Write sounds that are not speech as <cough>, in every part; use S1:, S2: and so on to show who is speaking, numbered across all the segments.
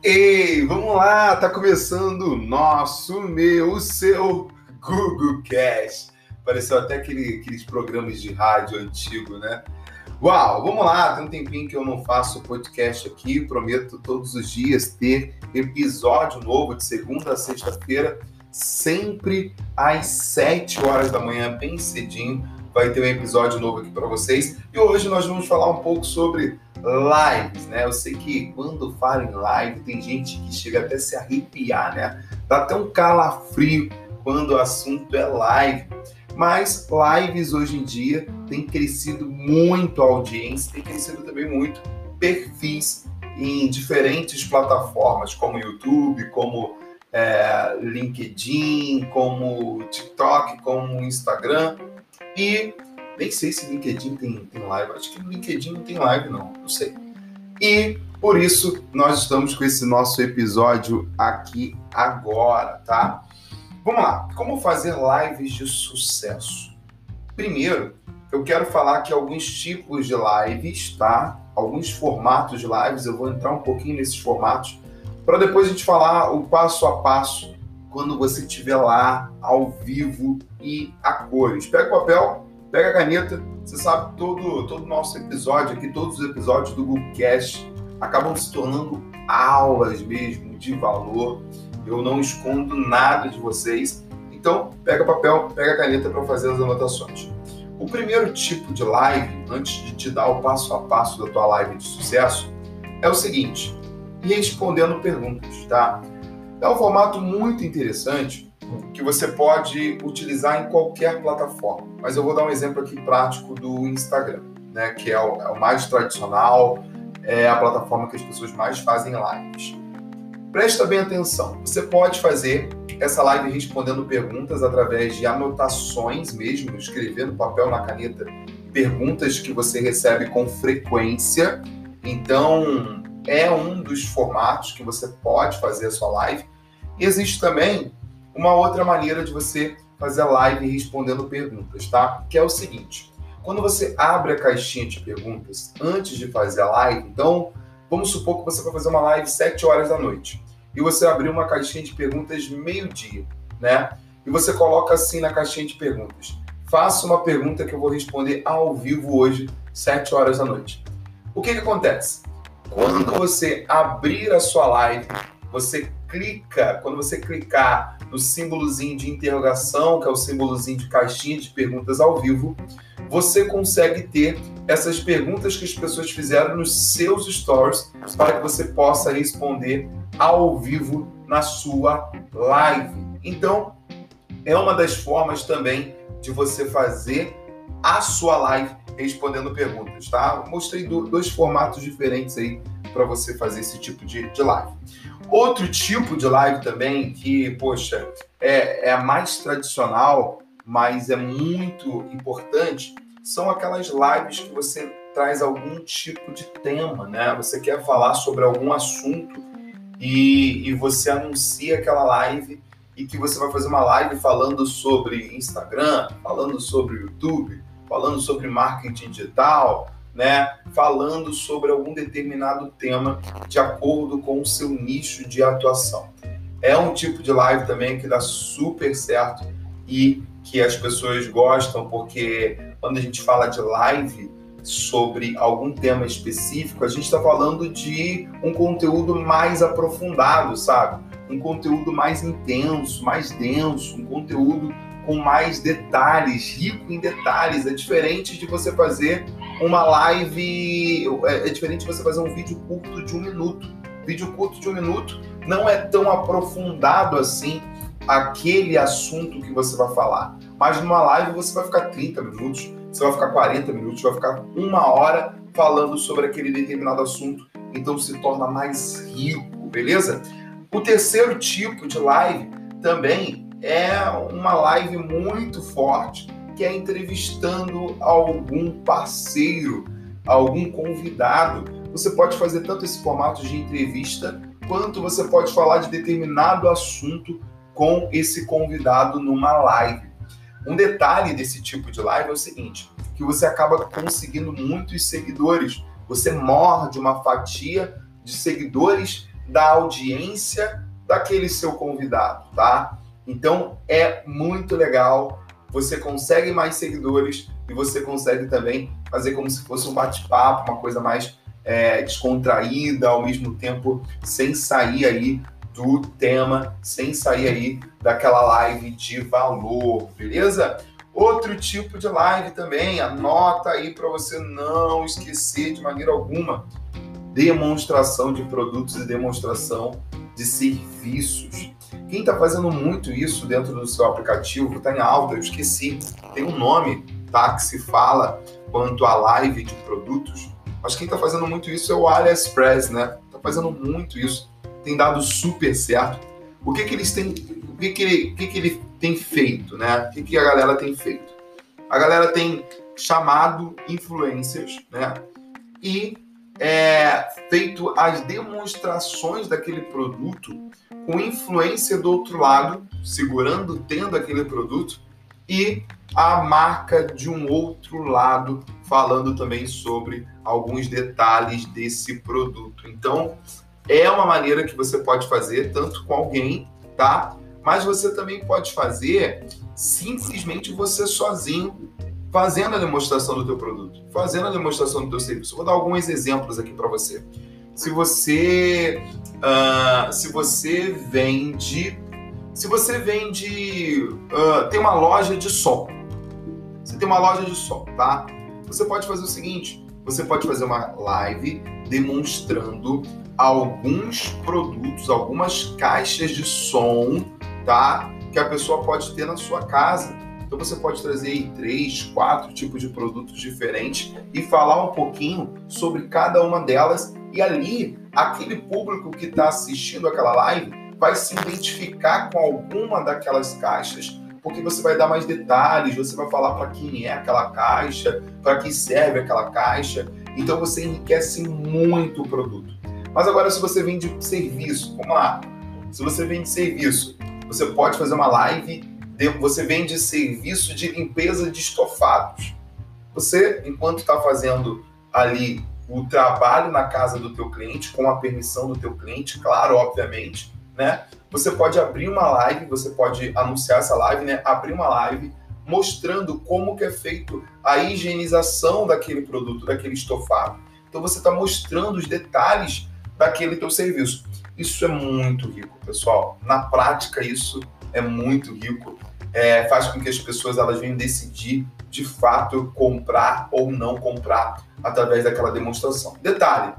S1: Ei, vamos lá, tá começando o nosso, meu, seu Google Cast. Pareceu até aquele, aqueles programas de rádio antigo, né? Uau, vamos lá, tem um tempinho que eu não faço podcast aqui, prometo todos os dias ter episódio novo de segunda a sexta-feira, sempre às 7 horas da manhã, bem cedinho, vai ter um episódio novo aqui para vocês. E hoje nós vamos falar um pouco sobre lives, né? Eu sei que quando falo em live tem gente que chega até a se arrepiar, né? Dá até um calafrio quando o assunto é live. Mas lives hoje em dia tem crescido muito a audiência, tem crescido também muito perfis em diferentes plataformas, como YouTube, como é, LinkedIn, como TikTok, como Instagram. E nem sei se LinkedIn tem, tem live. Acho que no LinkedIn não tem live, não. Não sei. E por isso nós estamos com esse nosso episódio aqui agora, tá? Vamos lá. Como fazer lives de sucesso? Primeiro, eu quero falar aqui alguns tipos de lives, tá? Alguns formatos de lives. Eu vou entrar um pouquinho nesses formatos para depois a gente falar o passo a passo quando você estiver lá ao vivo e a cores. Pega o papel, pega a caneta. Você sabe todo todo nosso episódio aqui, todos os episódios do Google Cast acabam se tornando aulas mesmo de valor. Eu não escondo nada de vocês. Então, pega papel, pega a caneta para fazer as anotações. O primeiro tipo de live, antes de te dar o passo a passo da tua live de sucesso, é o seguinte: respondendo perguntas, tá? É um formato muito interessante que você pode utilizar em qualquer plataforma. Mas eu vou dar um exemplo aqui prático do Instagram, né? Que é o, é o mais tradicional, é a plataforma que as pessoas mais fazem lives. Presta bem atenção. Você pode fazer essa live respondendo perguntas através de anotações mesmo, escrever no papel, na caneta, perguntas que você recebe com frequência. Então, é um dos formatos que você pode fazer a sua live. Existe também uma outra maneira de você fazer live respondendo perguntas, tá? Que é o seguinte: quando você abre a caixinha de perguntas antes de fazer a live, então vamos supor que você vai fazer uma live 7 horas da noite e você abriu uma caixinha de perguntas meio-dia, né? E você coloca assim na caixinha de perguntas: faça uma pergunta que eu vou responder ao vivo hoje, 7 horas da noite. O que, que acontece? Quando você abrir a sua live, você clica, quando você clicar no símbolozinho de interrogação, que é o símbolozinho de caixinha de perguntas ao vivo, você consegue ter essas perguntas que as pessoas fizeram nos seus stories para que você possa responder ao vivo na sua live. Então, é uma das formas também de você fazer a sua live respondendo perguntas, tá? Mostrei dois formatos diferentes aí para você fazer esse tipo de, de live. Outro tipo de live também que, poxa, é, é mais tradicional, mas é muito importante, são aquelas lives que você traz algum tipo de tema, né? Você quer falar sobre algum assunto e, e você anuncia aquela live e que você vai fazer uma live falando sobre Instagram, falando sobre YouTube, falando sobre marketing digital, né, falando sobre algum determinado tema de acordo com o seu nicho de atuação. É um tipo de live também que dá super certo e que as pessoas gostam, porque quando a gente fala de live sobre algum tema específico, a gente está falando de um conteúdo mais aprofundado, sabe? Um conteúdo mais intenso, mais denso, um conteúdo com mais detalhes, rico em detalhes. É diferente de você fazer uma live, é, é diferente você fazer um vídeo curto de um minuto. Vídeo curto de um minuto não é tão aprofundado assim aquele assunto que você vai falar. Mas numa live você vai ficar 30 minutos, você vai ficar 40 minutos, vai ficar uma hora falando sobre aquele determinado assunto. Então se torna mais rico, beleza? O terceiro tipo de live também é uma live muito forte que é entrevistando algum parceiro, algum convidado. Você pode fazer tanto esse formato de entrevista, quanto você pode falar de determinado assunto com esse convidado numa live. Um detalhe desse tipo de live é o seguinte, que você acaba conseguindo muitos seguidores. Você morde uma fatia de seguidores da audiência daquele seu convidado, tá? Então é muito legal. Você consegue mais seguidores e você consegue também fazer como se fosse um bate-papo, uma coisa mais é, descontraída, ao mesmo tempo sem sair aí do tema, sem sair aí daquela live de valor, beleza? Outro tipo de live também, anota aí para você não esquecer de maneira alguma. Demonstração de produtos e demonstração de serviços. Quem está fazendo muito isso dentro do seu aplicativo, está em alta, eu esqueci, tem um nome tá, que se fala quanto a live de produtos. Mas quem está fazendo muito isso é o AliExpress, né? Está fazendo muito isso, tem dado super certo. O que que eles têm, o que que ele, que que ele tem feito, né? O que que a galera tem feito? A galera tem chamado influencers, né? E é, feito as demonstrações daquele produto com influência do outro lado, segurando, tendo aquele produto, e a marca de um outro lado, falando também sobre alguns detalhes desse produto. Então, é uma maneira que você pode fazer tanto com alguém, tá? Mas você também pode fazer simplesmente você sozinho, fazendo a demonstração do teu produto, fazendo a demonstração do teu serviço. Vou dar alguns exemplos aqui para você. Se você uh, se você vende se você vende uh, tem uma loja de som, você tem uma loja de som, tá? Você pode fazer o seguinte: você pode fazer uma live demonstrando alguns produtos, algumas caixas de som, tá? Que a pessoa pode ter na sua casa. Então você pode trazer aí três, quatro tipos de produtos diferentes e falar um pouquinho sobre cada uma delas. E ali, aquele público que está assistindo aquela live vai se identificar com alguma daquelas caixas, porque você vai dar mais detalhes, você vai falar para quem é aquela caixa, para que serve aquela caixa. Então você enriquece muito o produto. Mas agora, se você vende serviço, vamos lá. Se você vende serviço, você pode fazer uma live você vende serviço de limpeza de estofados. Você, enquanto está fazendo ali o trabalho na casa do teu cliente, com a permissão do teu cliente, claro, obviamente, né? Você pode abrir uma live, você pode anunciar essa live, né? Abrir uma live mostrando como que é feito a higienização daquele produto, daquele estofado. Então você está mostrando os detalhes daquele teu serviço. Isso é muito rico, pessoal. Na prática, isso é muito rico é, faz com que as pessoas elas venham decidir de fato comprar ou não comprar através daquela demonstração. Detalhe,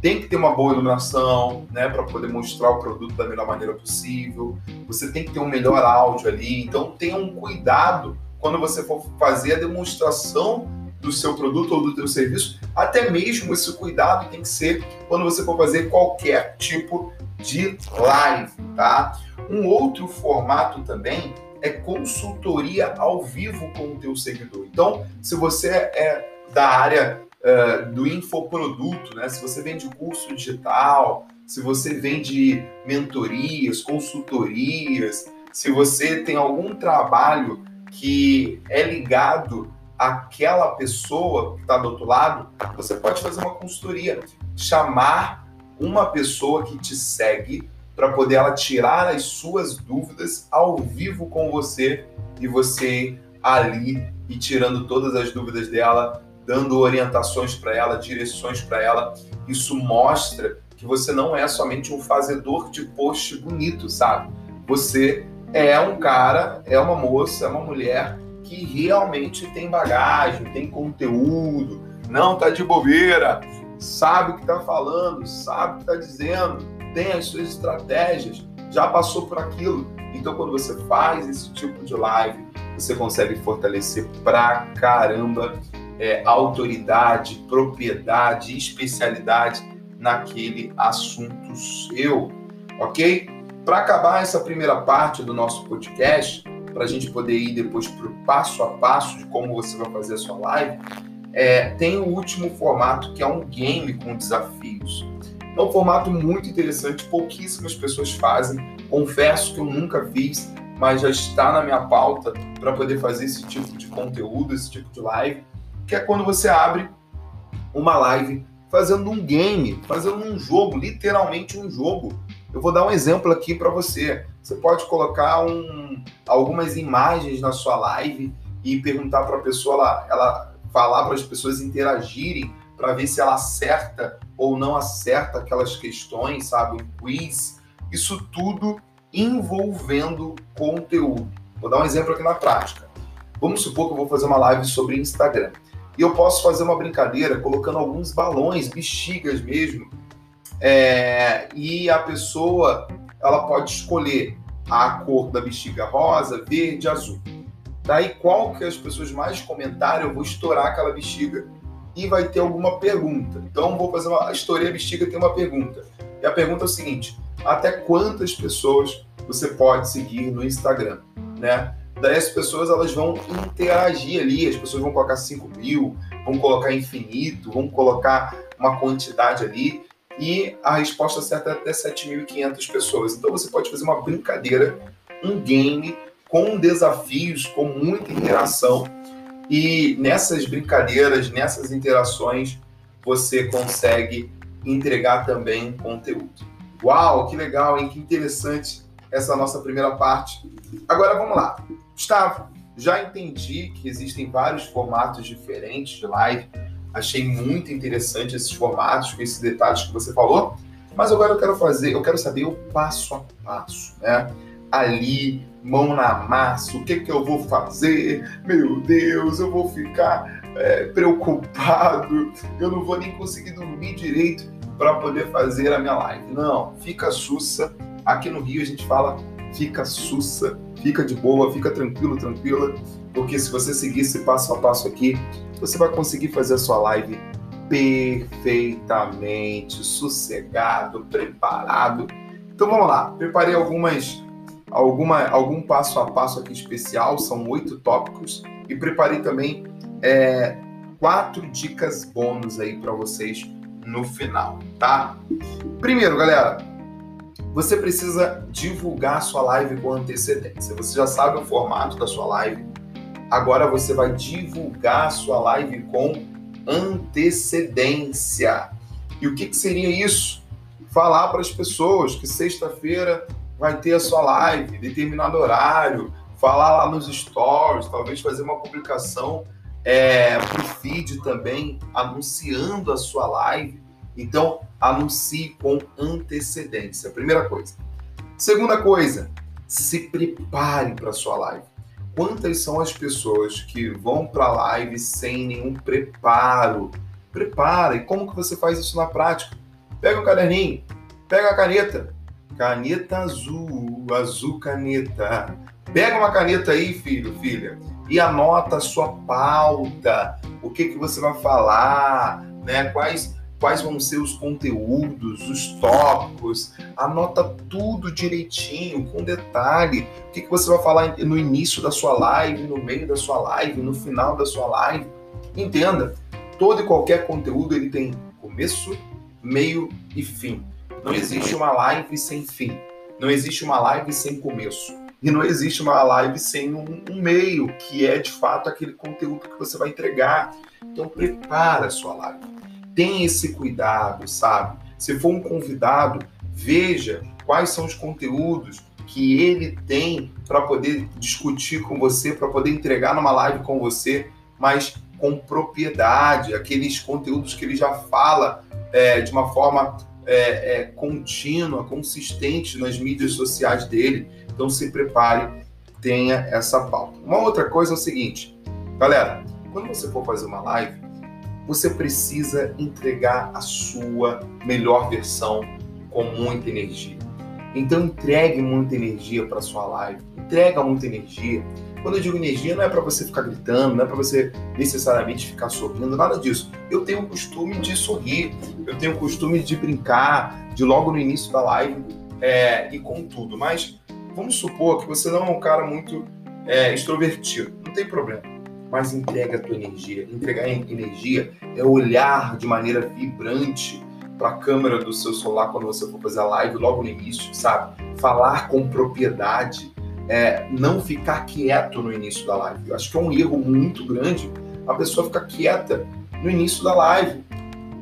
S1: tem que ter uma boa iluminação, né, para poder mostrar o produto da melhor maneira possível. Você tem que ter um melhor áudio ali. Então tenha um cuidado quando você for fazer a demonstração do seu produto ou do seu serviço. Até mesmo esse cuidado tem que ser quando você for fazer qualquer tipo de live, tá? Um outro formato também é consultoria ao vivo com o teu seguidor. Então, se você é da área uh, do infoproduto, né? se você vende curso digital, se você vende mentorias, consultorias, se você tem algum trabalho que é ligado àquela pessoa que está do outro lado, você pode fazer uma consultoria, chamar uma pessoa que te segue para poder ela tirar as suas dúvidas ao vivo com você e você ali e tirando todas as dúvidas dela, dando orientações para ela, direções para ela. Isso mostra que você não é somente um fazedor de post bonito, sabe? Você é um cara, é uma moça, é uma mulher que realmente tem bagagem, tem conteúdo, não tá de bobeira, sabe o que tá falando, sabe o que tá dizendo, tem as suas estratégias, já passou por aquilo. Então, quando você faz esse tipo de live, você consegue fortalecer pra caramba é, autoridade, propriedade, especialidade naquele assunto seu, ok? Para acabar essa primeira parte do nosso podcast, para a gente poder ir depois para o passo a passo de como você vai fazer a sua live, é, tem o último formato que é um game com desafios. É um formato muito interessante, pouquíssimas pessoas fazem. Confesso que eu nunca fiz, mas já está na minha pauta para poder fazer esse tipo de conteúdo, esse tipo de live, que é quando você abre uma live fazendo um game, fazendo um jogo, literalmente um jogo. Eu vou dar um exemplo aqui para você. Você pode colocar um, algumas imagens na sua live e perguntar para a pessoa, ela, ela falar para as pessoas interagirem para ver se ela acerta ou não acerta aquelas questões, sabe? Um quiz. Isso tudo envolvendo conteúdo. Vou dar um exemplo aqui na prática. Vamos supor que eu vou fazer uma live sobre Instagram. E eu posso fazer uma brincadeira colocando alguns balões, bexigas mesmo. É, e a pessoa ela pode escolher a cor da bexiga rosa, verde, azul. Daí qual que as pessoas mais comentarem, eu vou estourar aquela bexiga e vai ter alguma pergunta. Então vou fazer uma a bexiga tem uma pergunta. E a pergunta é o seguinte: até quantas pessoas você pode seguir no Instagram, né? Daí as pessoas elas vão interagir ali, as pessoas vão colocar 5 mil, vão colocar infinito, vão colocar uma quantidade ali, e a resposta certa é até 7.500 pessoas. Então você pode fazer uma brincadeira, um game com desafios, com muita interação, e nessas brincadeiras, nessas interações, você consegue entregar também conteúdo. Uau, que legal, hein? Que interessante essa nossa primeira parte. Agora vamos lá. Gustavo, já entendi que existem vários formatos diferentes de live. Achei muito interessante esses formatos, com esses detalhes que você falou. Mas agora eu quero fazer, eu quero saber o passo a passo, né? Ali, mão na massa, o que que eu vou fazer? Meu Deus, eu vou ficar é, preocupado, eu não vou nem conseguir dormir direito para poder fazer a minha live. Não, fica sussa. Aqui no Rio a gente fala fica sussa, fica de boa, fica tranquilo, tranquila, porque se você seguir esse passo a passo aqui, você vai conseguir fazer a sua live perfeitamente, sossegado, preparado. Então vamos lá, preparei algumas, alguma, algum passo a passo aqui especial, são oito tópicos, e preparei também é, quatro dicas bônus aí para vocês no final, tá? Primeiro, galera, você precisa divulgar sua live com antecedência. Você já sabe o formato da sua live. Agora você vai divulgar sua live com antecedência. E o que, que seria isso? Falar para as pessoas que sexta-feira vai ter a sua live, determinado horário, falar lá nos stories, talvez fazer uma publicação é, para o feed também, anunciando a sua live. Então, anuncie com antecedência. Primeira coisa. Segunda coisa, se prepare para a sua live. Quantas são as pessoas que vão para a live sem nenhum preparo? Prepara. E como que você faz isso na prática? Pega o caderninho, pega a caneta. Caneta azul, azul caneta. Pega uma caneta aí, filho, filha, e anota a sua pauta, o que, que você vai falar, né? Quais quais vão ser os conteúdos, os tópicos, anota tudo direitinho, com detalhe. O que, que você vai falar no início da sua live, no meio da sua live, no final da sua live. Entenda, todo e qualquer conteúdo ele tem começo, meio e fim. Não existe uma live sem fim. Não existe uma live sem começo. E não existe uma live sem um, um meio, que é de fato aquele conteúdo que você vai entregar. Então prepara a sua live tem esse cuidado, sabe? Se for um convidado, veja quais são os conteúdos que ele tem para poder discutir com você, para poder entregar numa live com você, mas com propriedade, aqueles conteúdos que ele já fala é, de uma forma é, é, contínua, consistente nas mídias sociais dele. Então se prepare, tenha essa pauta. Uma outra coisa é o seguinte, galera, quando você for fazer uma live, você precisa entregar a sua melhor versão com muita energia. Então entregue muita energia para sua live, entrega muita energia. Quando eu digo energia, não é para você ficar gritando, não é para você necessariamente ficar sorrindo, nada disso. Eu tenho o costume de sorrir, eu tenho o costume de brincar, de logo no início da live é, e com tudo. Mas vamos supor que você não é um cara muito é, extrovertido, não tem problema mas entrega a tua energia. Entregar energia é olhar de maneira vibrante para a câmera do seu celular quando você for fazer a live logo no início, sabe? Falar com propriedade, é, não ficar quieto no início da live. Eu acho que é um erro muito grande a pessoa ficar quieta no início da live.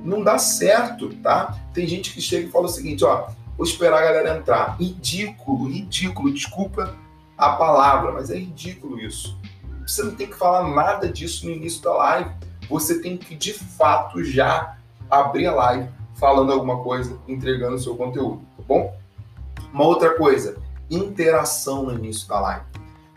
S1: não dá certo, tá? Tem gente que chega e fala o seguinte, ó, vou esperar a galera entrar. Ridículo, ridículo, desculpa a palavra, mas é ridículo isso. Você não tem que falar nada disso no início da live. Você tem que, de fato, já abrir a live falando alguma coisa, entregando o seu conteúdo, tá bom? Uma outra coisa, interação no início da live.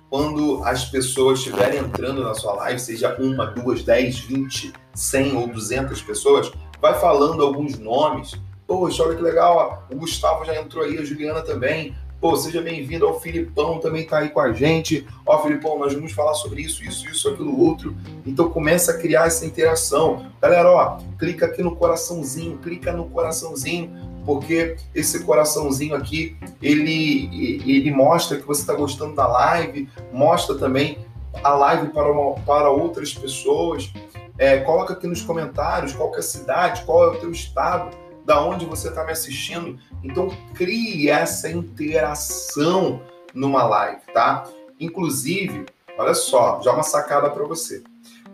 S1: Quando as pessoas estiverem entrando na sua live, seja uma, duas, dez, vinte, cem ou duzentas pessoas, vai falando alguns nomes. Poxa, olha que legal, o Gustavo já entrou aí, a Juliana também. Pô, seja bem-vindo ao Filipão, também está aí com a gente. Ó, Filipão, nós vamos falar sobre isso, isso, isso, aquilo, outro. Então começa a criar essa interação. Galera, ó, clica aqui no coraçãozinho, clica no coraçãozinho, porque esse coraçãozinho aqui, ele, ele mostra que você está gostando da live, mostra também a live para, uma, para outras pessoas. É, coloca aqui nos comentários qual é a cidade, qual é o teu estado da onde você está me assistindo. Então, crie essa interação numa live, tá? Inclusive, olha só, já uma sacada para você.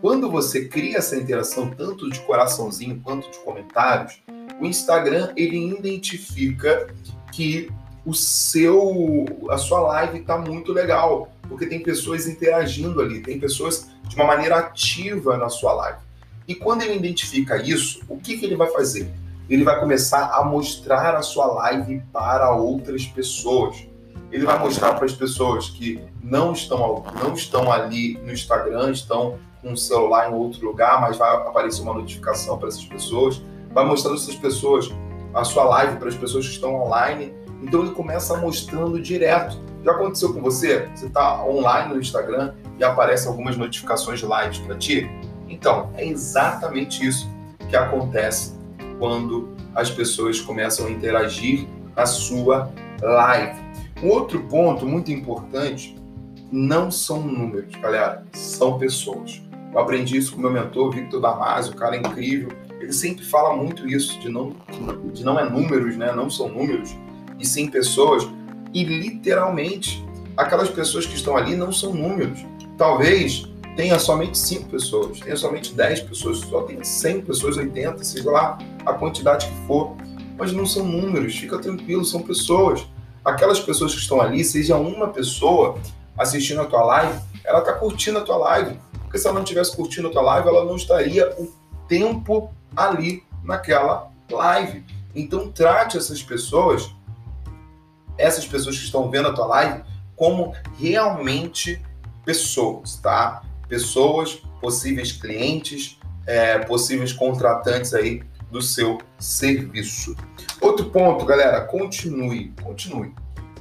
S1: Quando você cria essa interação tanto de coraçãozinho quanto de comentários, o Instagram ele identifica que o seu a sua live está muito legal, porque tem pessoas interagindo ali, tem pessoas de uma maneira ativa na sua live. E quando ele identifica isso, o que, que ele vai fazer? ele vai começar a mostrar a sua live para outras pessoas. Ele vai mostrar para as pessoas que não estão, não estão ali no Instagram, estão com o celular em outro lugar, mas vai aparecer uma notificação para essas pessoas. Vai mostrar essas pessoas a sua live para as pessoas que estão online. Então ele começa mostrando direto. Já aconteceu com você? Você está online no Instagram e aparecem algumas notificações de lives para ti? Então, é exatamente isso que acontece quando as pessoas começam a interagir na sua live. Um outro ponto muito importante não são números, galera, são pessoas. Eu aprendi isso com meu mentor, Victor Damasio, o cara é incrível. Sempre fala muito isso, de não, de não é números, né? Não são números, e sim pessoas. E literalmente, aquelas pessoas que estão ali não são números. Talvez tenha somente 5 pessoas, tenha somente 10 pessoas, só tenha 100 pessoas, 80, seja lá a quantidade que for. Mas não são números, fica tranquilo, são pessoas. Aquelas pessoas que estão ali, seja uma pessoa assistindo a tua live, ela está curtindo a tua live. Porque se ela não estivesse curtindo a tua live, ela não estaria o tempo ali naquela live. Então trate essas pessoas, essas pessoas que estão vendo a tua live, como realmente pessoas, tá? pessoas, possíveis clientes, é, possíveis contratantes aí do seu serviço. Outro ponto, galera, continue, continue,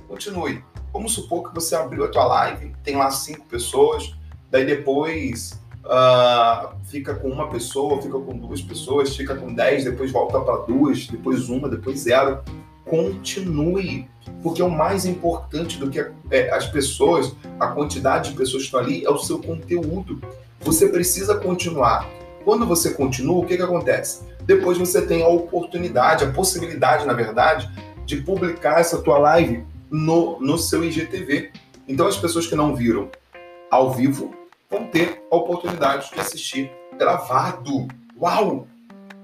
S1: continue. Vamos supor que você abriu a tua live, tem lá cinco pessoas, daí depois uh, fica com uma pessoa, fica com duas pessoas, fica com dez, depois volta para duas, depois uma, depois zero. Continue, porque o mais importante do que é, as pessoas, a quantidade de pessoas que estão ali, é o seu conteúdo. Você precisa continuar. Quando você continua, o que, que acontece? Depois você tem a oportunidade, a possibilidade, na verdade, de publicar essa tua live no, no seu IGTV. Então as pessoas que não viram ao vivo vão ter a oportunidade de assistir gravado. Uau!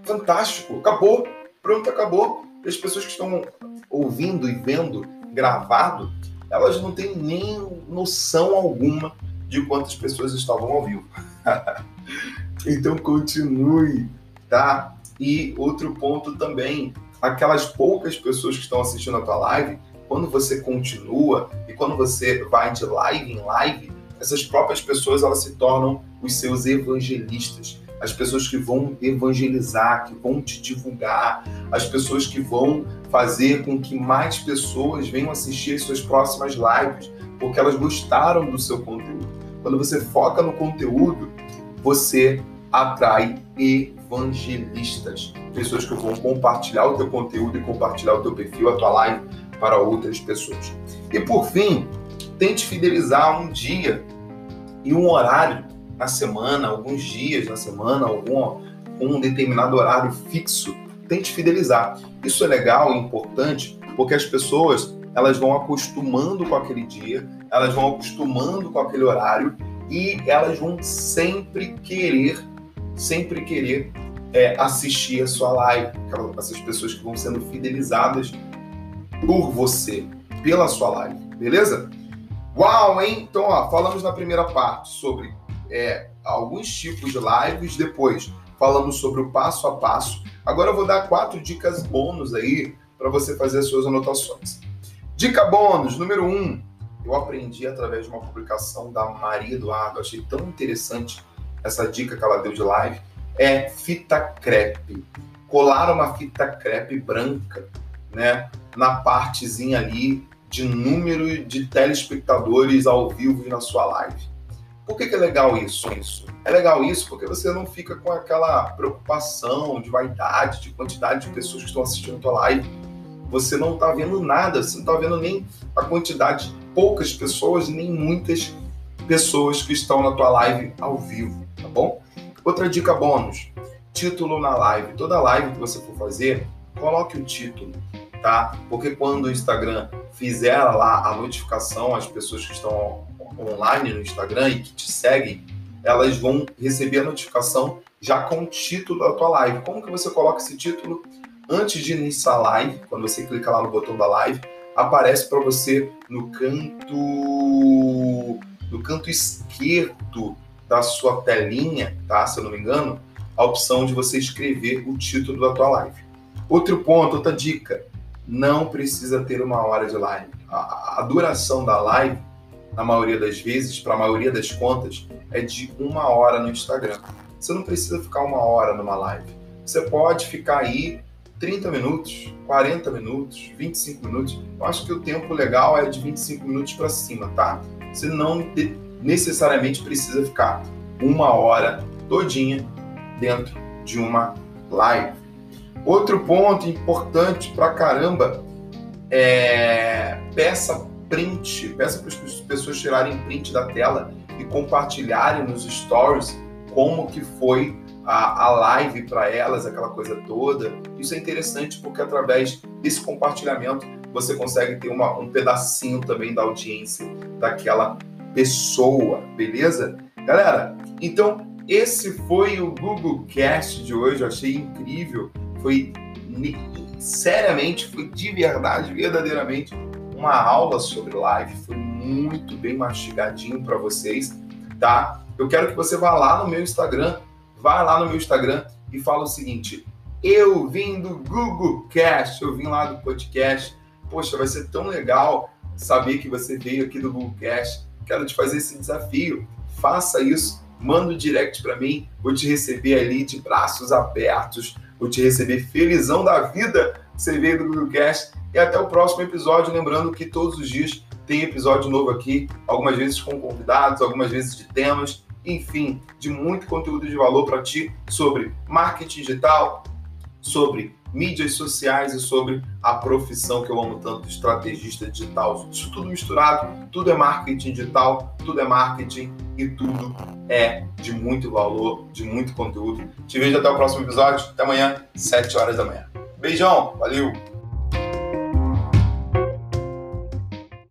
S1: Fantástico! Acabou! Pronto, acabou. E as pessoas que estão ouvindo e vendo gravado, elas não têm nem noção alguma de quantas pessoas estavam ao vivo. <laughs> então continue, tá? E outro ponto também, aquelas poucas pessoas que estão assistindo a tua live, quando você continua e quando você vai de live em live, essas próprias pessoas elas se tornam os seus evangelistas as pessoas que vão evangelizar, que vão te divulgar, as pessoas que vão fazer com que mais pessoas venham assistir as suas próximas lives, porque elas gostaram do seu conteúdo. Quando você foca no conteúdo, você atrai evangelistas, pessoas que vão compartilhar o teu conteúdo e compartilhar o teu perfil, a tua live para outras pessoas. E por fim, tente fidelizar um dia e um horário na semana, alguns dias na semana, algum um determinado horário fixo, tente fidelizar. Isso é legal e importante porque as pessoas elas vão acostumando com aquele dia, elas vão acostumando com aquele horário e elas vão sempre querer, sempre querer é, assistir a sua live, essas pessoas que vão sendo fidelizadas por você, pela sua live, beleza? Uau, hein? Então, ó, falamos na primeira parte sobre é, alguns tipos de lives, depois falamos sobre o passo a passo. Agora eu vou dar quatro dicas bônus aí para você fazer as suas anotações. Dica bônus, número um, eu aprendi através de uma publicação da Maria Eduardo, achei tão interessante essa dica que ela deu de live, é fita crepe. Colar uma fita crepe branca, né, na partezinha ali de número de telespectadores ao vivo na sua live. Por que, que, é legal isso, isso? É legal isso porque você não fica com aquela preocupação de vaidade, de quantidade de pessoas que estão assistindo a tua live. Você não está vendo nada, você não está vendo nem a quantidade de poucas pessoas, nem muitas pessoas que estão na tua live ao vivo, tá bom? Outra dica bônus: título na live. Toda live que você for fazer, coloque o título, tá? Porque quando o Instagram fizer lá a notificação, as pessoas que estão online no Instagram e que te seguem, elas vão receber a notificação já com o título da tua live. Como que você coloca esse título? Antes de iniciar a live, quando você clica lá no botão da live, aparece para você no canto no canto esquerdo da sua telinha, tá? Se eu não me engano, a opção de você escrever o título da tua live. Outro ponto, outra dica, não precisa ter uma hora de live. A, a duração da live na maioria das vezes, para a maioria das contas, é de uma hora no Instagram. Você não precisa ficar uma hora numa live. Você pode ficar aí 30 minutos, 40 minutos, 25 minutos. Eu acho que o tempo legal é de 25 minutos para cima, tá? Você não necessariamente precisa ficar uma hora todinha dentro de uma live. Outro ponto importante pra caramba é peça print, peça para as pessoas tirarem print da tela e compartilharem nos stories como que foi a, a live para elas, aquela coisa toda. Isso é interessante porque através desse compartilhamento você consegue ter uma, um pedacinho também da audiência daquela pessoa, beleza? Galera, então esse foi o Google Cast de hoje, eu achei incrível, foi seriamente, foi de verdade, verdadeiramente uma aula sobre live, foi muito bem mastigadinho para vocês, tá? Eu quero que você vá lá no meu Instagram, vá lá no meu Instagram e fala o seguinte: eu vim do Google Cast, eu vim lá do podcast. Poxa, vai ser tão legal saber que você veio aqui do Google Cast. Quero te fazer esse desafio. Faça isso, manda um direct para mim, vou te receber ali de braços abertos, vou te receber felizão da vida. Você veio do Google Cast e até o próximo episódio. Lembrando que todos os dias tem episódio novo aqui, algumas vezes com convidados, algumas vezes de temas, enfim, de muito conteúdo de valor para ti sobre marketing digital, sobre mídias sociais e sobre a profissão que eu amo tanto, estrategista digital. Isso tudo misturado, tudo é marketing digital, tudo é marketing e tudo é de muito valor, de muito conteúdo. Te vejo até o próximo episódio. Até amanhã, 7 horas da manhã. Beijão, valeu!